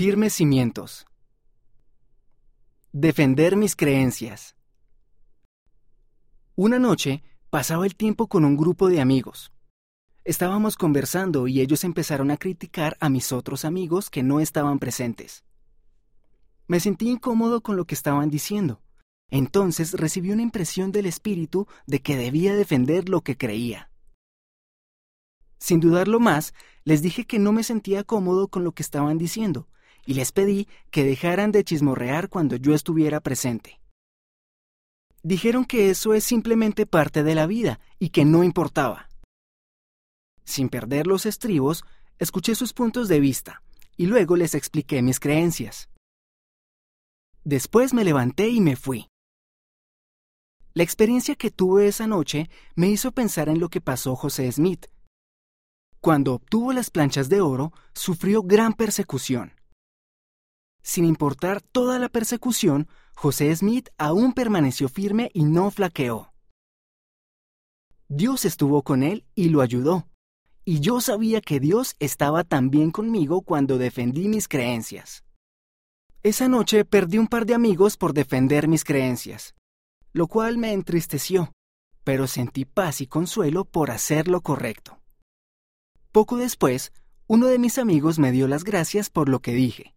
Firmes cimientos. Defender mis creencias. Una noche pasaba el tiempo con un grupo de amigos. Estábamos conversando y ellos empezaron a criticar a mis otros amigos que no estaban presentes. Me sentí incómodo con lo que estaban diciendo. Entonces recibí una impresión del espíritu de que debía defender lo que creía. Sin dudarlo más, les dije que no me sentía cómodo con lo que estaban diciendo, y les pedí que dejaran de chismorrear cuando yo estuviera presente. Dijeron que eso es simplemente parte de la vida y que no importaba. Sin perder los estribos, escuché sus puntos de vista y luego les expliqué mis creencias. Después me levanté y me fui. La experiencia que tuve esa noche me hizo pensar en lo que pasó José Smith. Cuando obtuvo las planchas de oro, sufrió gran persecución. Sin importar toda la persecución, José Smith aún permaneció firme y no flaqueó. Dios estuvo con él y lo ayudó, y yo sabía que Dios estaba también conmigo cuando defendí mis creencias. Esa noche perdí un par de amigos por defender mis creencias, lo cual me entristeció, pero sentí paz y consuelo por hacer lo correcto. Poco después, uno de mis amigos me dio las gracias por lo que dije.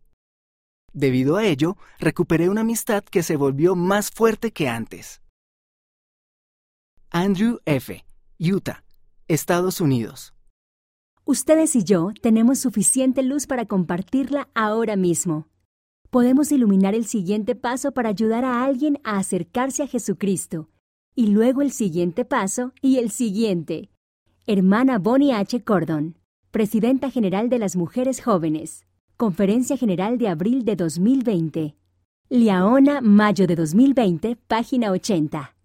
Debido a ello, recuperé una amistad que se volvió más fuerte que antes. Andrew F., Utah, Estados Unidos. Ustedes y yo tenemos suficiente luz para compartirla ahora mismo. Podemos iluminar el siguiente paso para ayudar a alguien a acercarse a Jesucristo, y luego el siguiente paso y el siguiente. Hermana Bonnie H. Cordon, Presidenta General de las Mujeres Jóvenes. Conferencia General de abril de 2020. Liaona, mayo de 2020, página 80.